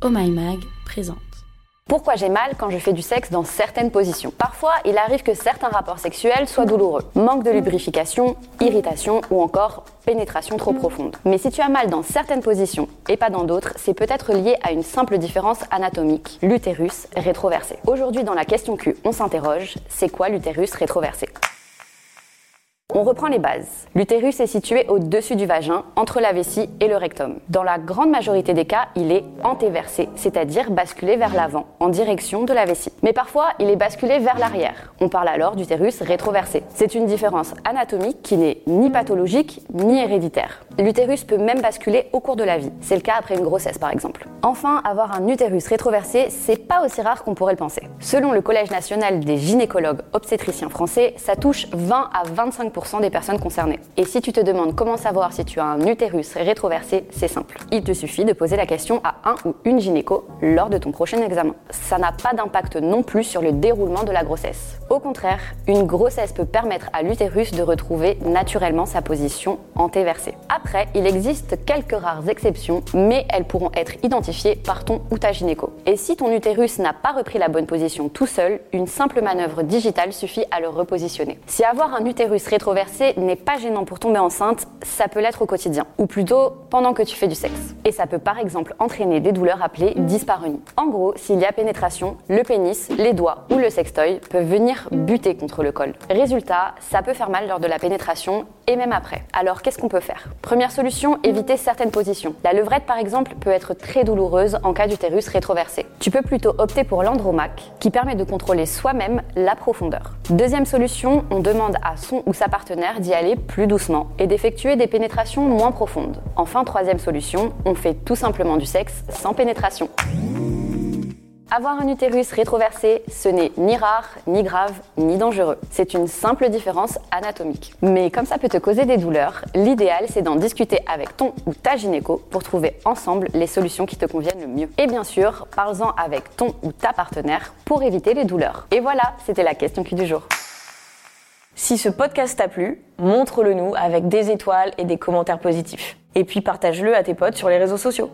Oh My Mag présente. Pourquoi j'ai mal quand je fais du sexe dans certaines positions? Parfois, il arrive que certains rapports sexuels soient douloureux. Manque de lubrification, irritation ou encore pénétration trop profonde. Mais si tu as mal dans certaines positions et pas dans d'autres, c'est peut-être lié à une simple différence anatomique, l'utérus rétroversé. Aujourd'hui dans la question Q, on s'interroge, c'est quoi l'utérus rétroversé? On reprend les bases. L'utérus est situé au-dessus du vagin, entre la vessie et le rectum. Dans la grande majorité des cas, il est antéversé, c'est-à-dire basculé vers l'avant, en direction de la vessie. Mais parfois, il est basculé vers l'arrière. On parle alors d'utérus rétroversé. C'est une différence anatomique qui n'est ni pathologique ni héréditaire. L'utérus peut même basculer au cours de la vie. C'est le cas après une grossesse par exemple. Enfin, avoir un utérus rétroversé, c'est pas aussi rare qu'on pourrait le penser. Selon le Collège national des gynécologues obstétriciens français, ça touche 20 à 25 des personnes concernées. Et si tu te demandes comment savoir si tu as un utérus rétroversé, c'est simple. Il te suffit de poser la question à un ou une gynéco lors de ton prochain examen. Ça n'a pas d'impact non plus sur le déroulement de la grossesse. Au contraire, une grossesse peut permettre à l'utérus de retrouver naturellement sa position antéversée. Après, il existe quelques rares exceptions, mais elles pourront être identifiées par ton ou ta gynéco. Et si ton utérus n'a pas repris la bonne position tout seul, une simple manœuvre digitale suffit à le repositionner. Si avoir un utérus rétroversé n'est pas gênant pour tomber enceinte, ça peut l'être au quotidien, ou plutôt pendant que tu fais du sexe. Et ça peut par exemple entraîner des douleurs appelées dyspareunie. En gros, s'il y a pénétration, le pénis, les doigts ou le sextoy peuvent venir buter contre le col. Résultat, ça peut faire mal lors de la pénétration et même après. Alors qu'est-ce qu'on peut faire? Première solution, éviter certaines positions. La levrette par exemple peut être très douloureuse en cas d'utérus rétroversé. Tu peux plutôt opter pour l'andromaque qui permet de contrôler soi-même la profondeur. Deuxième solution, on demande à son ou sa partenaire d'y aller plus doucement et d'effectuer des pénétrations moins profondes. Enfin, troisième solution, on fait tout simplement du sexe sans pénétration. Avoir un utérus rétroversé, ce n'est ni rare, ni grave, ni dangereux. C'est une simple différence anatomique. Mais comme ça peut te causer des douleurs, l'idéal c'est d'en discuter avec ton ou ta gynéco pour trouver ensemble les solutions qui te conviennent le mieux. Et bien sûr, parle-en avec ton ou ta partenaire pour éviter les douleurs. Et voilà, c'était la question qui du jour. Si ce podcast t'a plu, montre-le nous avec des étoiles et des commentaires positifs. Et puis partage-le à tes potes sur les réseaux sociaux.